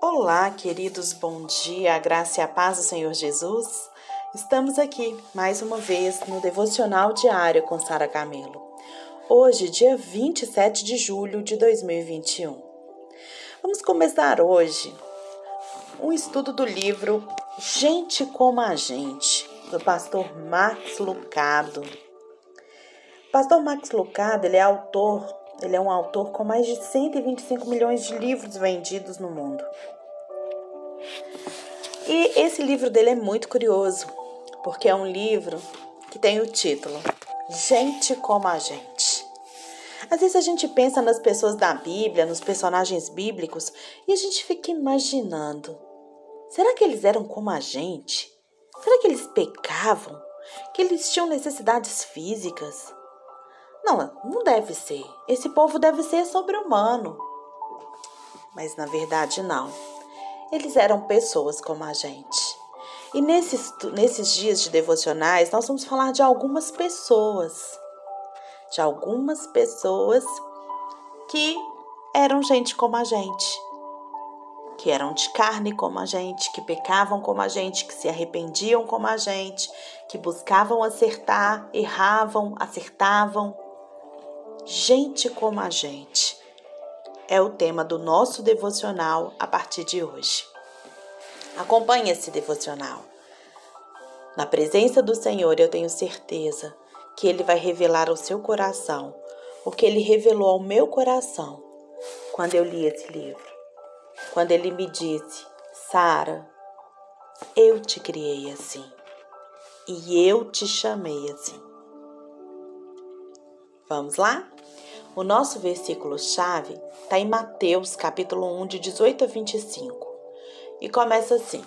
Olá, queridos, bom dia, a graça e a paz do Senhor Jesus. Estamos aqui mais uma vez no Devocional Diário com Sara Camelo. Hoje, dia 27 de julho de 2021. Vamos começar hoje um estudo do livro Gente como a Gente, do pastor Max Lucado. Pastor Max Lucado, ele é autor, ele é um autor com mais de 125 milhões de livros vendidos no mundo. E esse livro dele é muito curioso, porque é um livro que tem o título Gente como a Gente. Às vezes a gente pensa nas pessoas da Bíblia, nos personagens bíblicos, e a gente fica imaginando: será que eles eram como a gente? Será que eles pecavam? Que eles tinham necessidades físicas? Não, não deve ser. Esse povo deve ser sobre-humano. Mas na verdade, não. Eles eram pessoas como a gente. E nesses, nesses dias de devocionais, nós vamos falar de algumas pessoas. De algumas pessoas que eram gente como a gente. Que eram de carne como a gente, que pecavam como a gente, que se arrependiam como a gente, que buscavam acertar, erravam, acertavam. Gente como a gente é o tema do nosso devocional a partir de hoje. Acompanhe esse devocional. Na presença do Senhor, eu tenho certeza que Ele vai revelar ao seu coração o que Ele revelou ao meu coração quando eu li esse livro. Quando Ele me disse, Sara, eu te criei assim e eu te chamei assim. Vamos lá? O nosso versículo-chave está em Mateus, capítulo 1, de 18 a 25. E começa assim: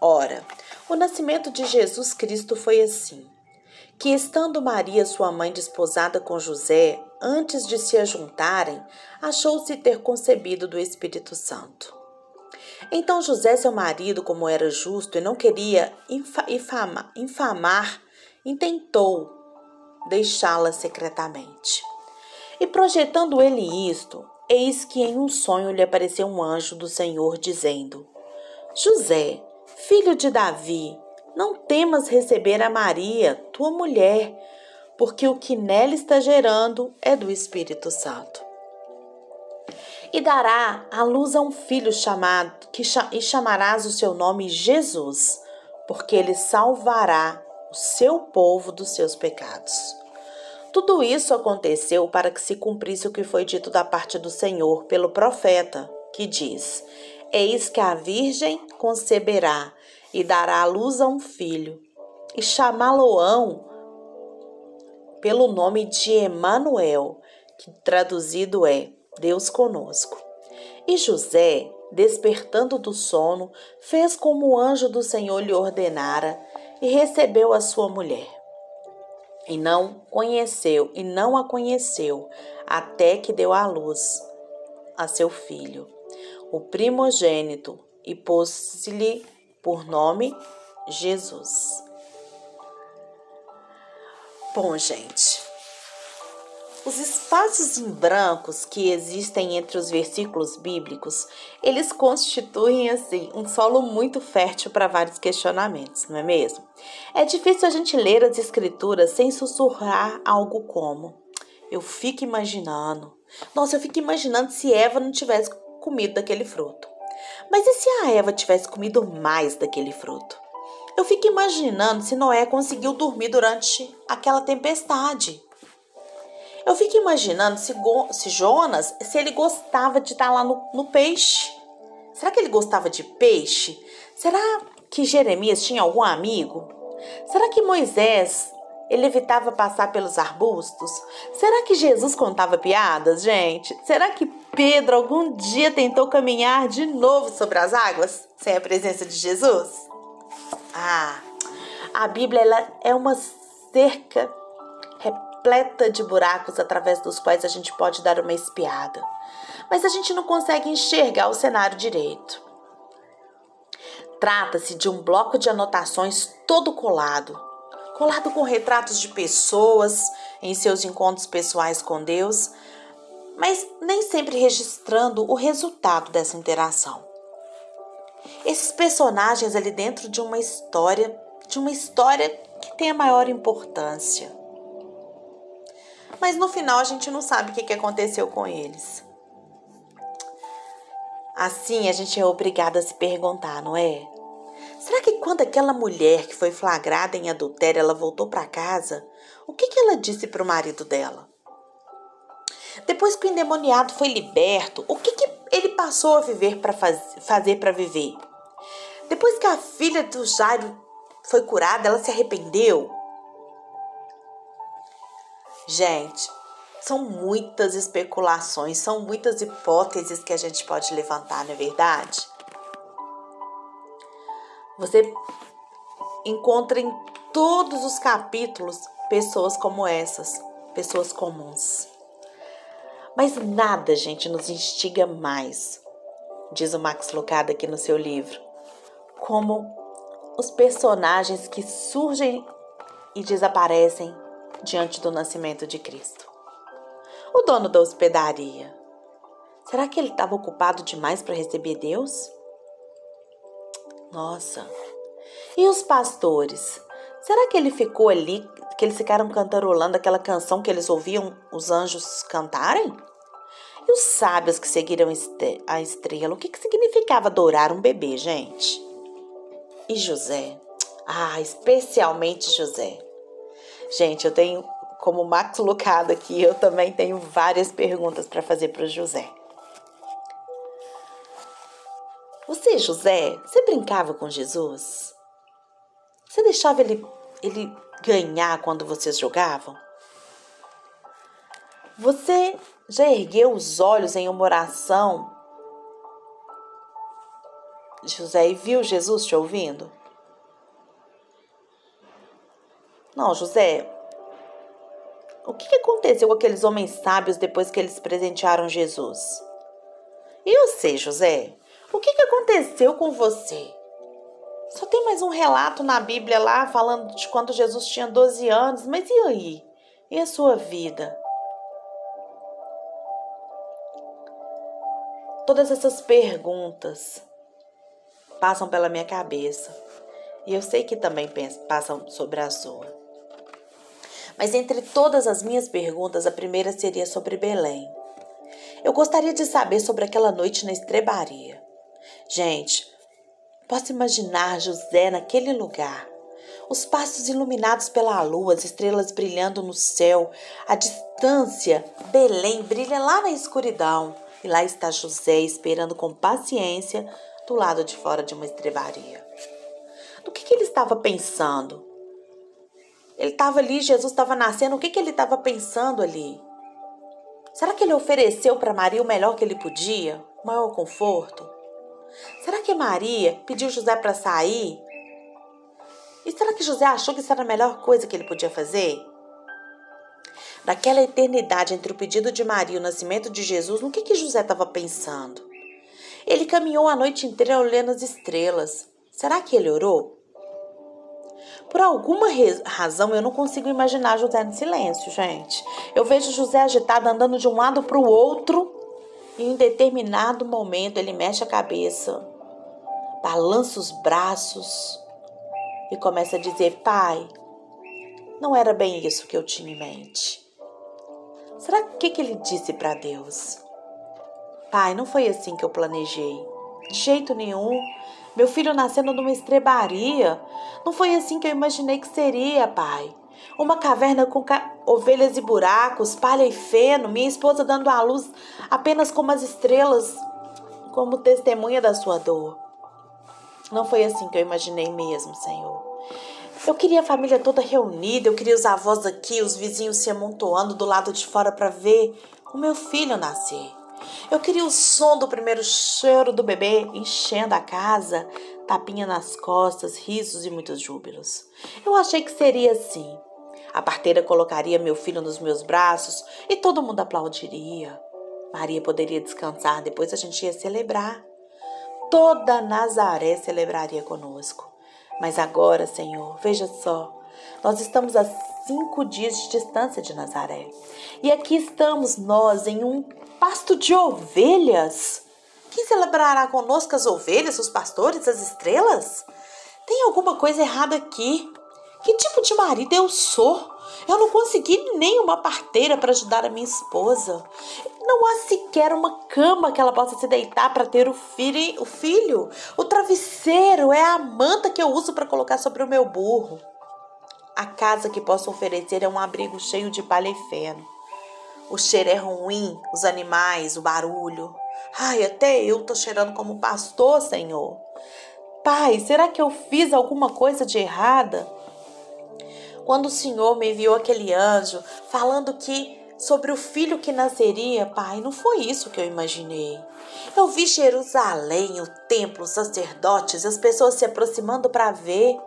Ora, o nascimento de Jesus Cristo foi assim: que estando Maria, sua mãe, desposada com José, antes de se ajuntarem, achou-se ter concebido do Espírito Santo. Então José, seu marido, como era justo e não queria infama, infamar, intentou deixá-la secretamente. E projetando ele isto, eis que em um sonho lhe apareceu um anjo do Senhor, dizendo: José, filho de Davi, não temas receber a Maria, tua mulher, porque o que nela está gerando é do Espírito Santo. E dará à luz a um filho chamado, que, e chamarás o seu nome Jesus, porque ele salvará o seu povo dos seus pecados. Tudo isso aconteceu para que se cumprisse o que foi dito da parte do Senhor pelo profeta, que diz: Eis que a Virgem conceberá e dará à luz a um filho, e chamá-lo-ão pelo nome de Emanuel, que traduzido é Deus conosco. E José, despertando do sono, fez como o anjo do Senhor lhe ordenara e recebeu a sua mulher e não conheceu e não a conheceu até que deu à luz a seu filho, o primogênito, e pôs-lhe por nome Jesus. Bom, gente, os espaços em brancos que existem entre os versículos bíblicos, eles constituem assim um solo muito fértil para vários questionamentos, não é mesmo? É difícil a gente ler as escrituras sem sussurrar algo como: eu fico imaginando. Nossa, eu fico imaginando se Eva não tivesse comido daquele fruto. Mas e se a Eva tivesse comido mais daquele fruto? Eu fico imaginando se Noé conseguiu dormir durante aquela tempestade. Eu fico imaginando se, se Jonas, se ele gostava de estar lá no, no peixe. Será que ele gostava de peixe? Será que Jeremias tinha algum amigo? Será que Moisés ele evitava passar pelos arbustos? Será que Jesus contava piadas, gente? Será que Pedro algum dia tentou caminhar de novo sobre as águas sem a presença de Jesus? Ah, a Bíblia ela é uma cerca repleta de buracos através dos quais a gente pode dar uma espiada. Mas a gente não consegue enxergar o cenário direito. Trata-se de um bloco de anotações todo colado, colado com retratos de pessoas em seus encontros pessoais com Deus, mas nem sempre registrando o resultado dessa interação. esses personagens ali dentro de uma história, de uma história que tem a maior importância. Mas no final a gente não sabe o que aconteceu com eles. Assim a gente é obrigada a se perguntar, não é? Será que quando aquela mulher que foi flagrada em adultério, ela voltou para casa, o que, que ela disse para o marido dela? Depois que o endemoniado foi liberto, o que, que ele passou a viver para faz, fazer para viver? Depois que a filha do Jairo foi curada, ela se arrependeu? Gente, são muitas especulações, são muitas hipóteses que a gente pode levantar, não é verdade? Você encontra em todos os capítulos pessoas como essas, pessoas comuns. Mas nada, gente, nos instiga mais, diz o Max Lucado aqui no seu livro, como os personagens que surgem e desaparecem diante do nascimento de Cristo. O dono da hospedaria, será que ele estava ocupado demais para receber Deus? Nossa. E os pastores? Será que ele ficou ali, que eles ficaram cantarolando aquela canção que eles ouviam os anjos cantarem? E os sábios que seguiram a estrela, o que, que significava adorar um bebê, gente? E José? Ah, especialmente José. Gente, eu tenho, como Max Lucado aqui, eu também tenho várias perguntas para fazer para o José. Você, José, você brincava com Jesus? Você deixava ele, ele ganhar quando vocês jogavam? Você já ergueu os olhos em uma oração, José, e viu Jesus te ouvindo? Não, José. O que aconteceu com aqueles homens sábios depois que eles presentearam Jesus? E sei, José. O que, que aconteceu com você? Só tem mais um relato na Bíblia lá falando de quando Jesus tinha 12 anos, mas e aí? E a sua vida? Todas essas perguntas passam pela minha cabeça e eu sei que também passam sobre a sua. Mas entre todas as minhas perguntas, a primeira seria sobre Belém. Eu gostaria de saber sobre aquela noite na estrebaria. Gente, posso imaginar José naquele lugar. Os passos iluminados pela lua, as estrelas brilhando no céu, a distância, Belém brilha lá na escuridão. E lá está José esperando com paciência do lado de fora de uma estrebaria. Do que, que ele estava pensando? Ele estava ali, Jesus estava nascendo, o que, que ele estava pensando ali? Será que ele ofereceu para Maria o melhor que ele podia? O maior conforto? Será que Maria pediu José para sair? E será que José achou que isso era a melhor coisa que ele podia fazer? Naquela eternidade entre o pedido de Maria e o nascimento de Jesus, no que, que José estava pensando? Ele caminhou a noite inteira olhando as estrelas. Será que ele orou? Por alguma razão, eu não consigo imaginar José no silêncio, gente. Eu vejo José agitado, andando de um lado para o outro, e em determinado momento ele mexe a cabeça, balança os braços e começa a dizer: Pai, não era bem isso que eu tinha em mente. Será que, que ele disse para Deus? Pai, não foi assim que eu planejei. De jeito nenhum. Meu filho nascendo numa estrebaria. Não foi assim que eu imaginei que seria, pai. Uma caverna com ca... ovelhas e buracos, palha e feno, minha esposa dando à luz apenas como as estrelas, como testemunha da sua dor. Não foi assim que eu imaginei mesmo, Senhor. Eu queria a família toda reunida, eu queria os avós aqui, os vizinhos se amontoando do lado de fora para ver o meu filho nascer. Eu queria o som do primeiro choro do bebê enchendo a casa, tapinha nas costas, risos e muitos júbilos. Eu achei que seria assim. A parteira colocaria meu filho nos meus braços e todo mundo aplaudiria. Maria poderia descansar, depois a gente ia celebrar. Toda Nazaré celebraria conosco. Mas agora, Senhor, veja só, nós estamos a cinco dias de distância de Nazaré. E aqui estamos nós em um pasto de ovelhas. Quem celebrará conosco as ovelhas, os pastores, as estrelas? Tem alguma coisa errada aqui. Que tipo de marido eu sou? Eu não consegui nenhuma parteira para ajudar a minha esposa. Não há sequer uma cama que ela possa se deitar para ter o filho, o filho. O travesseiro é a manta que eu uso para colocar sobre o meu burro. A casa que posso oferecer é um abrigo cheio de palha e feno. O cheiro é ruim, os animais, o barulho. Ai, até eu tô cheirando como pastor, Senhor. Pai, será que eu fiz alguma coisa de errada? Quando o Senhor me enviou aquele anjo falando que sobre o filho que nasceria, pai, não foi isso que eu imaginei. Eu vi Jerusalém, o templo, os sacerdotes, as pessoas se aproximando para ver.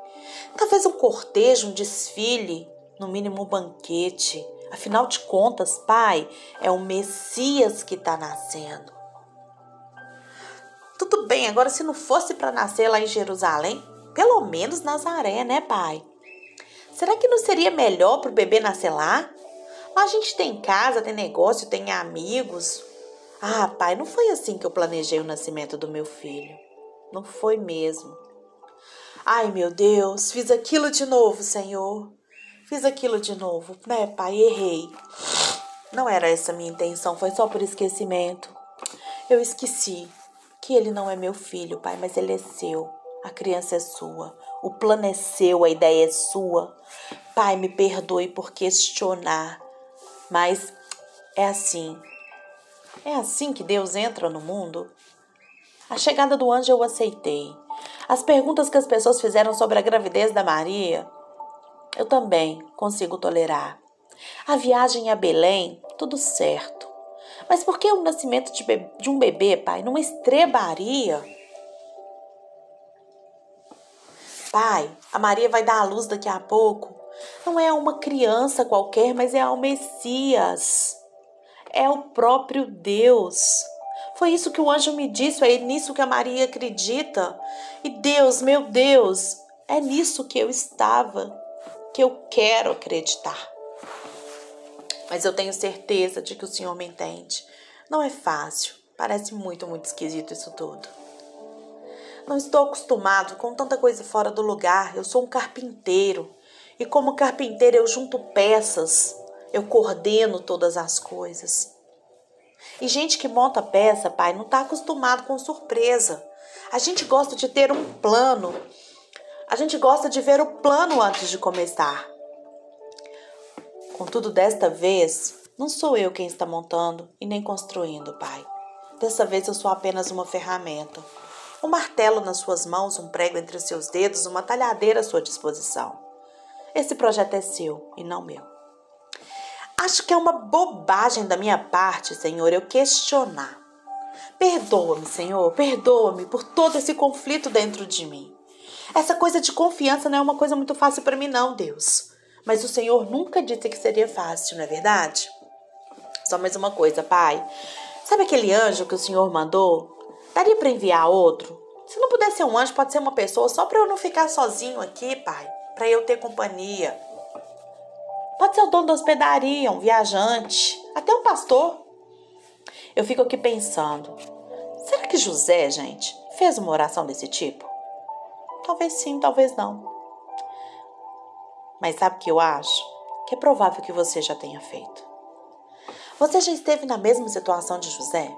Talvez um cortejo, um desfile, no mínimo um banquete. Afinal de contas, pai, é o Messias que está nascendo. Tudo bem, agora se não fosse para nascer lá em Jerusalém, pelo menos Nazaré, né, pai? Será que não seria melhor para o bebê nascer lá? Lá a gente tem casa, tem negócio, tem amigos. Ah, pai, não foi assim que eu planejei o nascimento do meu filho. Não foi mesmo. Ai, meu Deus, fiz aquilo de novo, Senhor. Fiz aquilo de novo, né, pai? Errei. Não era essa a minha intenção, foi só por esquecimento. Eu esqueci que ele não é meu filho, pai, mas ele é seu. A criança é sua. O plano é seu, a ideia é sua. Pai, me perdoe por questionar, mas é assim. É assim que Deus entra no mundo? A chegada do anjo eu aceitei. As perguntas que as pessoas fizeram sobre a gravidez da Maria, eu também consigo tolerar. A viagem a Belém, tudo certo. Mas por que o nascimento de, de um bebê, pai, numa estrebaria? Pai, a Maria vai dar à luz daqui a pouco. Não é uma criança qualquer, mas é ao Messias. É o próprio Deus. Foi isso que o anjo me disse, é nisso que a Maria acredita. E Deus, meu Deus, é nisso que eu estava, que eu quero acreditar. Mas eu tenho certeza de que o Senhor me entende. Não é fácil, parece muito, muito esquisito isso tudo. Não estou acostumado com tanta coisa fora do lugar. Eu sou um carpinteiro. E como carpinteiro eu junto peças, eu coordeno todas as coisas. E gente que monta peça, pai, não está acostumado com surpresa. A gente gosta de ter um plano. A gente gosta de ver o plano antes de começar. Contudo, desta vez, não sou eu quem está montando e nem construindo, pai. Dessa vez eu sou apenas uma ferramenta um martelo nas suas mãos, um prego entre os seus dedos, uma talhadeira à sua disposição. Esse projeto é seu e não meu. Acho que é uma bobagem da minha parte, Senhor, eu questionar. Perdoa-me, Senhor, perdoa-me por todo esse conflito dentro de mim. Essa coisa de confiança não é uma coisa muito fácil para mim, não, Deus. Mas o Senhor nunca disse que seria fácil, não é verdade? Só mais uma coisa, Pai. Sabe aquele anjo que o Senhor mandou Daria para enviar outro? Se não puder ser um anjo, pode ser uma pessoa, só para eu não ficar sozinho aqui, pai. Para eu ter companhia. Pode ser o dono da hospedaria, um viajante, até um pastor. Eu fico aqui pensando: será que José, gente, fez uma oração desse tipo? Talvez sim, talvez não. Mas sabe o que eu acho? Que é provável que você já tenha feito. Você já esteve na mesma situação de José?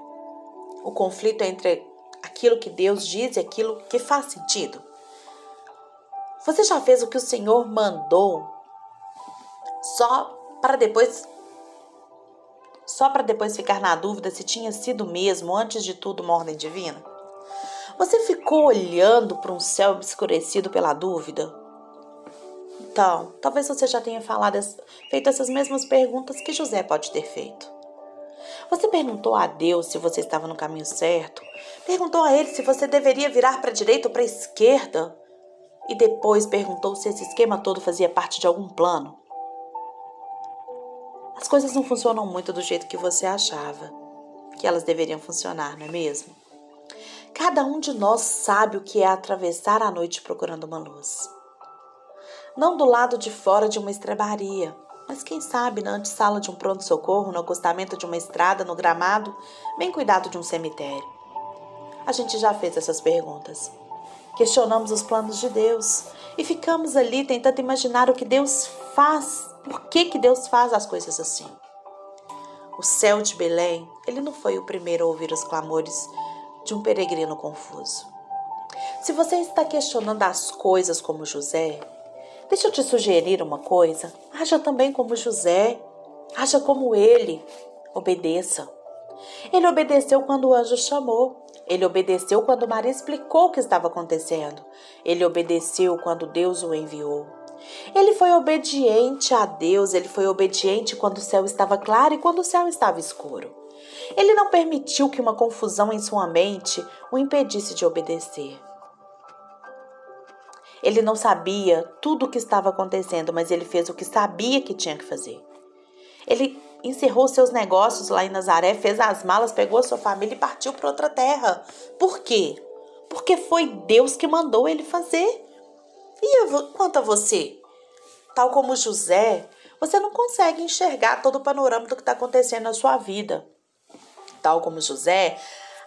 o conflito entre aquilo que Deus diz e aquilo que faz sentido. Você já fez o que o Senhor mandou só para depois só para depois ficar na dúvida se tinha sido mesmo antes de tudo uma ordem divina? Você ficou olhando para um céu obscurecido pela dúvida? Então, talvez você já tenha falado, feito essas mesmas perguntas que José pode ter feito. Você perguntou a Deus se você estava no caminho certo? Perguntou a Ele se você deveria virar para a direita ou para a esquerda? E depois perguntou se esse esquema todo fazia parte de algum plano? As coisas não funcionam muito do jeito que você achava que elas deveriam funcionar, não é mesmo? Cada um de nós sabe o que é atravessar a noite procurando uma luz. Não do lado de fora de uma estrebaria, mas quem sabe na antessala de um pronto-socorro, no acostamento de uma estrada, no gramado, bem cuidado de um cemitério. a gente já fez essas perguntas. Questionamos os planos de Deus e ficamos ali tentando imaginar o que Deus faz, por que, que Deus faz as coisas assim. O céu de Belém, ele não foi o primeiro a ouvir os clamores de um peregrino confuso. Se você está questionando as coisas como José, deixa eu te sugerir uma coisa: haja também como José, haja como ele, obedeça. Ele obedeceu quando o anjo chamou. Ele obedeceu quando Maria explicou o que estava acontecendo. Ele obedeceu quando Deus o enviou. Ele foi obediente a Deus, ele foi obediente quando o céu estava claro e quando o céu estava escuro. Ele não permitiu que uma confusão em sua mente o impedisse de obedecer. Ele não sabia tudo o que estava acontecendo, mas ele fez o que sabia que tinha que fazer. Ele encerrou seus negócios lá em Nazaré, fez as malas, pegou a sua família e partiu para outra terra. Por quê? Porque foi Deus que mandou ele fazer. E quanto a você? Tal como José, você não consegue enxergar todo o panorama do que está acontecendo na sua vida. Tal como José,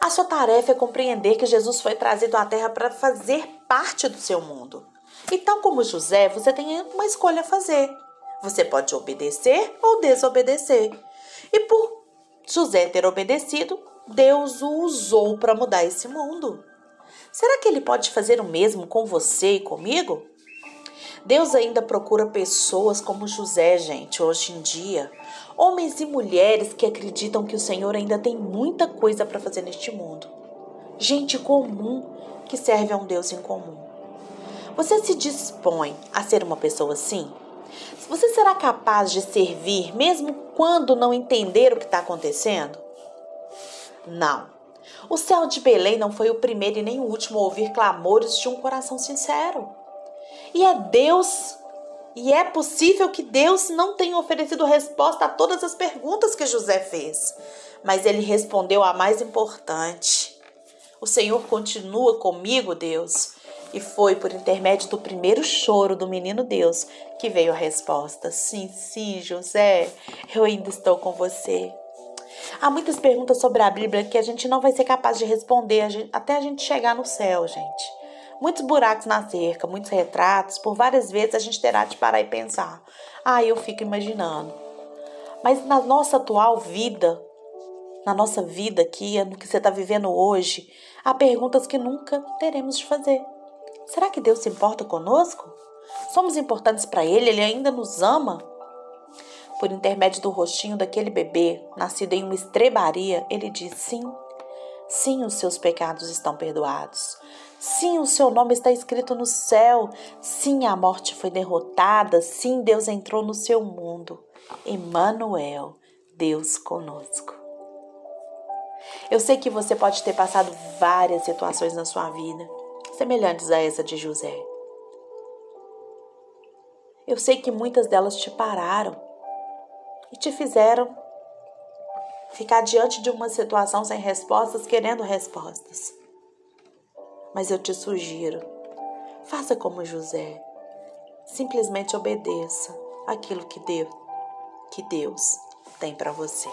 a sua tarefa é compreender que Jesus foi trazido à terra para fazer parte do seu mundo. E tal como José, você tem uma escolha a fazer. Você pode obedecer ou desobedecer. E por José ter obedecido, Deus o usou para mudar esse mundo. Será que ele pode fazer o mesmo com você e comigo? Deus ainda procura pessoas como José, gente, hoje em dia. Homens e mulheres que acreditam que o Senhor ainda tem muita coisa para fazer neste mundo. Gente comum que serve a um Deus em comum. Você se dispõe a ser uma pessoa assim? Você será capaz de servir mesmo quando não entender o que está acontecendo? Não. O céu de Belém não foi o primeiro e nem o último a ouvir clamores de um coração sincero. E é Deus, e é possível que Deus não tenha oferecido resposta a todas as perguntas que José fez, mas ele respondeu a mais importante. O Senhor continua comigo, Deus. E foi por intermédio do primeiro choro do menino Deus que veio a resposta: Sim, sim, José, eu ainda estou com você. Há muitas perguntas sobre a Bíblia que a gente não vai ser capaz de responder até a gente chegar no céu, gente. Muitos buracos na cerca, muitos retratos, por várias vezes a gente terá de parar e pensar. Ah, eu fico imaginando. Mas na nossa atual vida, na nossa vida aqui, no que você está vivendo hoje, há perguntas que nunca teremos de fazer. Será que Deus se importa conosco? Somos importantes para Ele? Ele ainda nos ama? Por intermédio do rostinho daquele bebê, nascido em uma estrebaria, ele diz: sim, sim, os seus pecados estão perdoados. Sim, o seu nome está escrito no céu. Sim, a morte foi derrotada. Sim, Deus entrou no seu mundo. Emmanuel, Deus conosco. Eu sei que você pode ter passado várias situações na sua vida semelhantes a essa de José. Eu sei que muitas delas te pararam e te fizeram ficar diante de uma situação sem respostas, querendo respostas. Mas eu te sugiro, faça como José. Simplesmente obedeça aquilo que Deus, que Deus tem para você.